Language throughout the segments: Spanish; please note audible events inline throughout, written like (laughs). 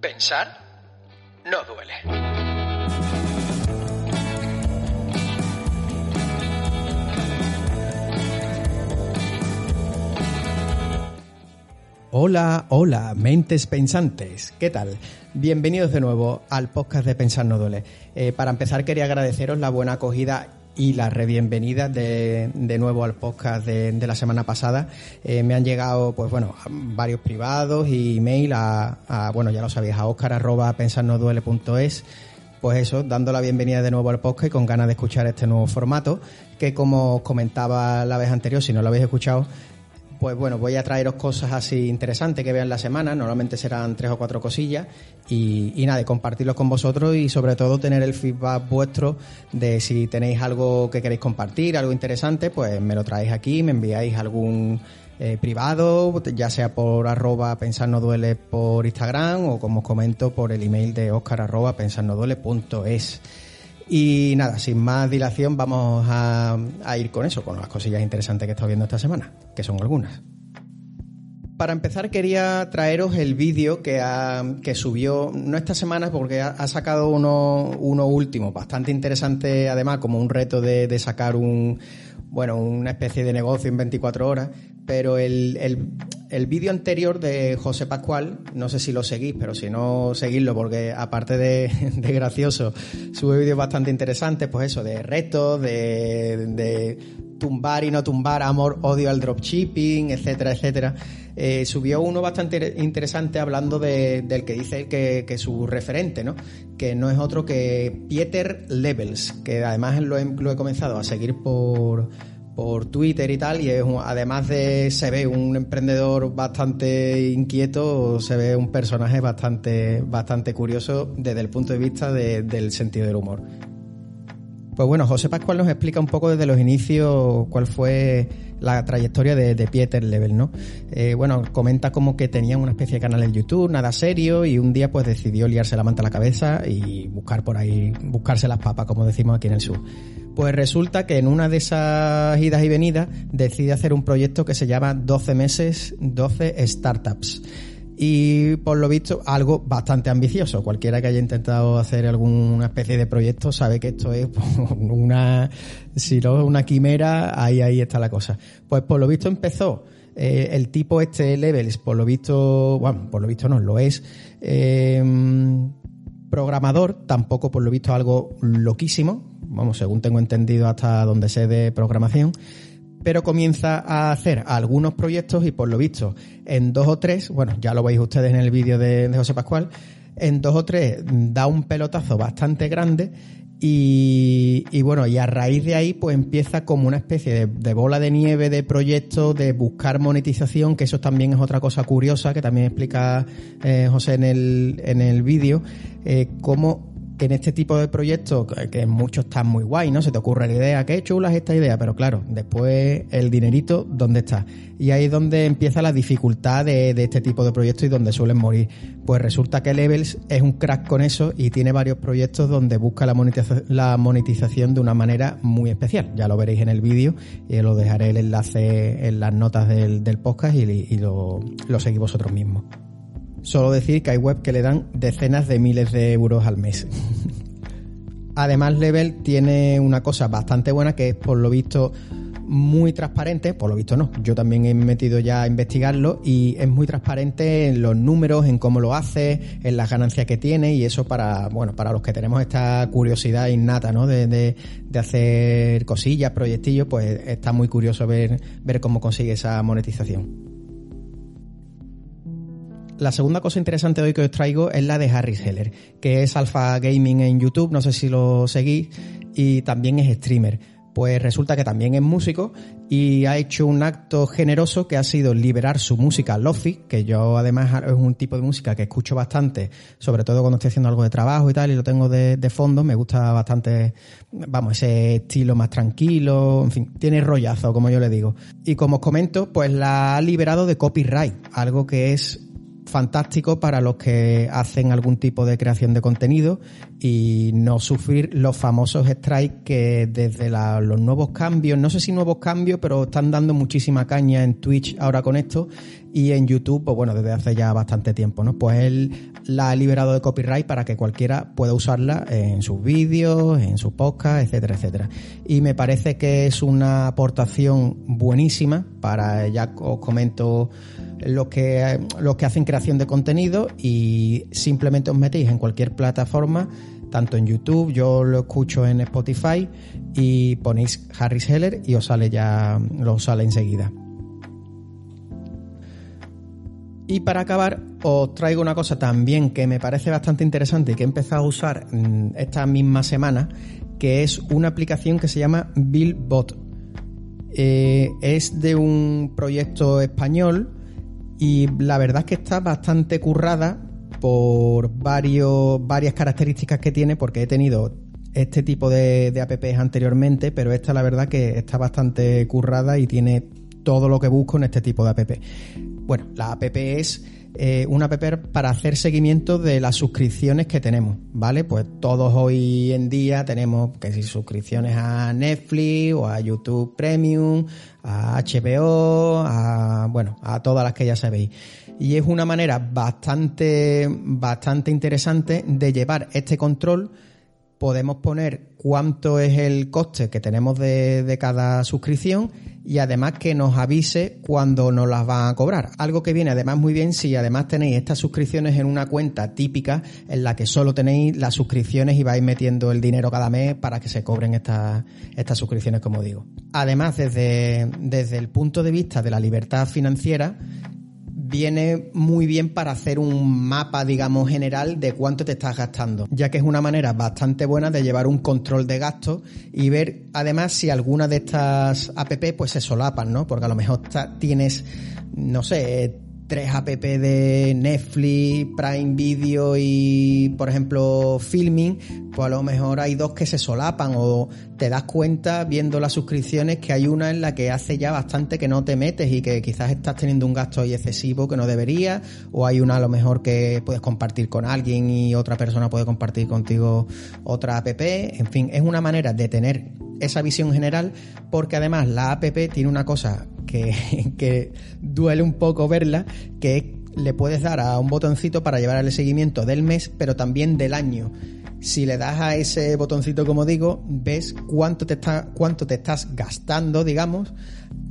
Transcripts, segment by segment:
Pensar no duele. Hola, hola, mentes pensantes, ¿qué tal? Bienvenidos de nuevo al podcast de Pensar no duele. Eh, para empezar quería agradeceros la buena acogida y la rebienvenida de, de nuevo al podcast de, la semana pasada. Eh, me han llegado, pues bueno, varios privados y email a, a, bueno, ya lo sabéis, a oscar pues eso, dando la bienvenida de nuevo al podcast y con ganas de escuchar este nuevo formato, que como os comentaba la vez anterior, si no lo habéis escuchado, pues bueno, voy a traeros cosas así interesantes que vean la semana, normalmente serán tres o cuatro cosillas, y, nada, compartirlos con vosotros y sobre todo tener el feedback vuestro de si tenéis algo que queréis compartir, algo interesante, pues me lo traéis aquí, me enviáis algún eh, privado, ya sea por arroba pensar no duele por Instagram o como os comento por el email de oscar arroba pensar punto es. Y nada, sin más dilación vamos a, a, ir con eso, con las cosillas interesantes que he estado viendo esta semana, que son algunas. Para empezar quería traeros el vídeo que, que subió, no esta semana porque ha, sacado uno, uno último, bastante interesante además, como un reto de, de sacar un, bueno, una especie de negocio en 24 horas, pero el, el, el vídeo anterior de José Pascual, no sé si lo seguís, pero si no, seguidlo, porque aparte de, (laughs) de gracioso, sube vídeos bastante interesantes, pues eso, de retos, de, de tumbar y no tumbar, amor, odio al dropshipping, etcétera, etcétera. Eh, subió uno bastante interesante hablando de, del que dice que, que, su referente, ¿no? Que no es otro que Pieter Levels, que además lo he, lo he comenzado a seguir por, por Twitter y tal, y es un, además de se ve un emprendedor bastante inquieto, se ve un personaje bastante, bastante curioso desde el punto de vista de, del sentido del humor. Pues bueno, José Pascual nos explica un poco desde los inicios cuál fue la trayectoria de, Pieter Level, ¿no? Eh, bueno, comenta como que tenía una especie de canal en YouTube, nada serio, y un día pues decidió liarse la manta a la cabeza y buscar por ahí, buscarse las papas, como decimos aquí en el sur. Pues resulta que en una de esas idas y venidas decide hacer un proyecto que se llama 12 meses, 12 startups y por lo visto algo bastante ambicioso. Cualquiera que haya intentado hacer alguna especie de proyecto sabe que esto es (laughs) una, si no una quimera, ahí, ahí está la cosa. Pues por lo visto empezó eh, el tipo este Levels, por lo visto, bueno, por lo visto no, lo es, eh, programador, tampoco por lo visto algo loquísimo, vamos, según tengo entendido hasta donde sé de programación, pero comienza a hacer algunos proyectos y por lo visto en dos o tres, bueno, ya lo veis ustedes en el vídeo de, José Pascual, en dos o tres da un pelotazo bastante grande y, y bueno, y a raíz de ahí pues empieza como una especie de, de, bola de nieve de proyectos, de buscar monetización, que eso también es otra cosa curiosa que también explica eh, José en el, en el vídeo, eh, cómo en este tipo de proyectos, que muchos están muy guay, ¿no? Se te ocurre la idea, qué chula es esta idea, pero claro, después el dinerito, ¿dónde está? Y ahí es donde empieza la dificultad de, este tipo de proyectos y donde suelen morir. Pues resulta que Levels es un crack con eso y tiene varios proyectos donde busca la, monetiza la monetización de una manera muy especial. Ya lo veréis en el vídeo y lo dejaré el enlace en las notas del, podcast y, y lo, lo seguís vosotros mismos. Solo decir que hay web que le dan decenas de miles de euros al mes. Además, Level tiene una cosa bastante buena que es, por lo visto, muy transparente, por lo visto no, yo también he metido ya a investigarlo y es muy transparente en los números, en cómo lo hace, en las ganancias que tiene y eso para, bueno, para los que tenemos esta curiosidad innata, ¿no? De, de, de hacer cosillas, proyectillos, pues está muy curioso ver, ver cómo consigue esa monetización. La segunda cosa interesante hoy que os traigo es la de Harry Heller, que es Alpha Gaming en YouTube, no sé si lo seguís, y también es streamer pues resulta que también es músico y ha hecho un acto generoso que ha sido liberar su música lofi, que yo además es un tipo de música que escucho bastante, sobre todo cuando estoy haciendo algo de trabajo y tal, y lo tengo de, fondo, me gusta bastante, vamos, ese estilo más tranquilo, en fin, tiene rollazo, como yo le digo. Y como os comento, pues la ha liberado de copyright, algo que es fantástico para los que hacen algún tipo de creación de contenido y no sufrir los famosos strikes que desde los nuevos cambios, no sé si nuevos cambios, pero están dando muchísima caña en Twitch ahora con esto y en YouTube, pues bueno, desde hace ya bastante tiempo, ¿no? Pues él la ha liberado de copyright para que cualquiera pueda usarla en sus vídeos, en sus podcasts, etcétera, etcétera. Y me parece que es una aportación buenísima para, ya os comento, los que, que hacen creación de contenido y simplemente os metéis en cualquier plataforma, tanto en YouTube, yo lo escucho en Spotify y ponéis Harris Heller y os sale ya, lo sale enseguida. Y para acabar, os traigo una cosa también que me parece bastante interesante y que he empezado a usar mm, esta misma semana, que es una aplicación que se llama BillBot. Eh, es de un proyecto español y la verdad es que está bastante currada por varios, varias características que tiene, porque he tenido este tipo de, de apps anteriormente, pero esta la verdad que está bastante currada y tiene todo lo que busco en este tipo de app. Bueno, la app es eh, una app para hacer seguimiento de las suscripciones que tenemos, ¿vale? Pues todos hoy en día tenemos que si suscripciones a Netflix o a YouTube Premium, a HBO, a bueno, a todas las que ya sabéis. Y es una manera bastante, bastante interesante de llevar este control. Podemos poner cuánto es el coste que tenemos de, de cada suscripción y además que nos avise cuando nos las van a cobrar. Algo que viene además muy bien si además tenéis estas suscripciones en una cuenta típica en la que solo tenéis las suscripciones y vais metiendo el dinero cada mes para que se cobren estas, estas suscripciones, como digo. Además, desde, desde el punto de vista de la libertad financiera, viene muy bien para hacer un mapa, digamos, general de cuánto te estás gastando, ya que es una manera bastante buena de llevar un control de gastos y ver además si alguna de estas app pues se solapan, ¿no? Porque a lo mejor tienes, no sé, tres app de Netflix, Prime Video y, por ejemplo, Filming, pues a lo mejor hay dos que se solapan o te das cuenta viendo las suscripciones que hay una en la que hace ya bastante que no te metes y que quizás estás teniendo un gasto ahí excesivo que no debería o hay una a lo mejor que puedes compartir con alguien y otra persona puede compartir contigo otra app. En fin, es una manera de tener esa visión general porque además la app tiene una cosa (laughs) que, duele un poco verla, que le puedes dar a un botoncito para llevar el seguimiento del mes, pero también del año. Si le das a ese botoncito, como digo, ves cuánto te, está, cuánto te estás gastando, digamos,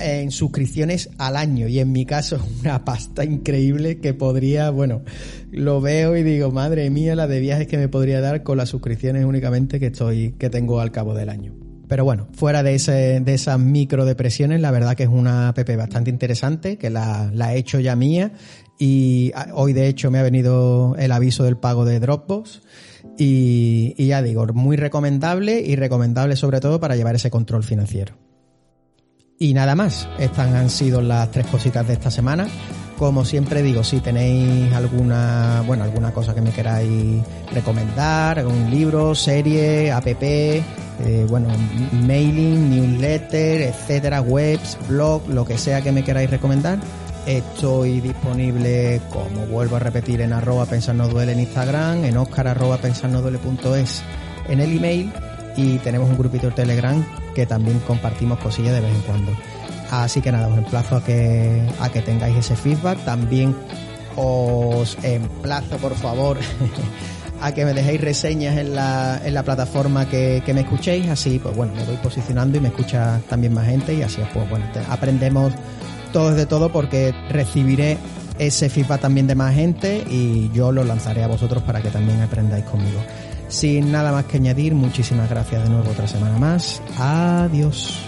en suscripciones al año. Y en mi caso es (laughs) una pasta increíble que podría, bueno, lo veo y digo, madre mía, la de viajes que me podría dar con las suscripciones únicamente que estoy, que tengo al cabo del año. Pero bueno, fuera de, ese, de esas micro depresiones, la verdad que es una app bastante interesante, que la, la he hecho ya mía y ah, hoy de hecho me ha venido el aviso del pago de Dropbox y, y ya digo, muy recomendable y recomendable sobre todo para llevar ese control financiero. Y nada más, estas han sido las tres cositas de esta semana. Como siempre digo, si tenéis alguna, bueno, alguna cosa que me queráis recomendar, algún libro, serie, app, eh, bueno, mailing, newsletter, etcétera, webs, blog, lo que sea que me queráis recomendar, estoy disponible, como vuelvo a repetir, en arroba pensar no duele en Instagram, en oscar arroba pensar en el email y tenemos un grupito de Telegram que también compartimos cosillas de vez en cuando. Así que nada, os emplazo a que, a que tengáis ese feedback. También os emplazo, por favor, (laughs) a que me dejéis reseñas en la, en la plataforma que, que, me escuchéis. Así, pues bueno, me voy posicionando y me escucha también más gente y así, pues bueno, aprendemos todos de todo porque recibiré ese feedback también de más gente y yo lo lanzaré a vosotros para que también aprendáis conmigo. Sin nada más que añadir, muchísimas gracias de nuevo otra semana más. Adiós.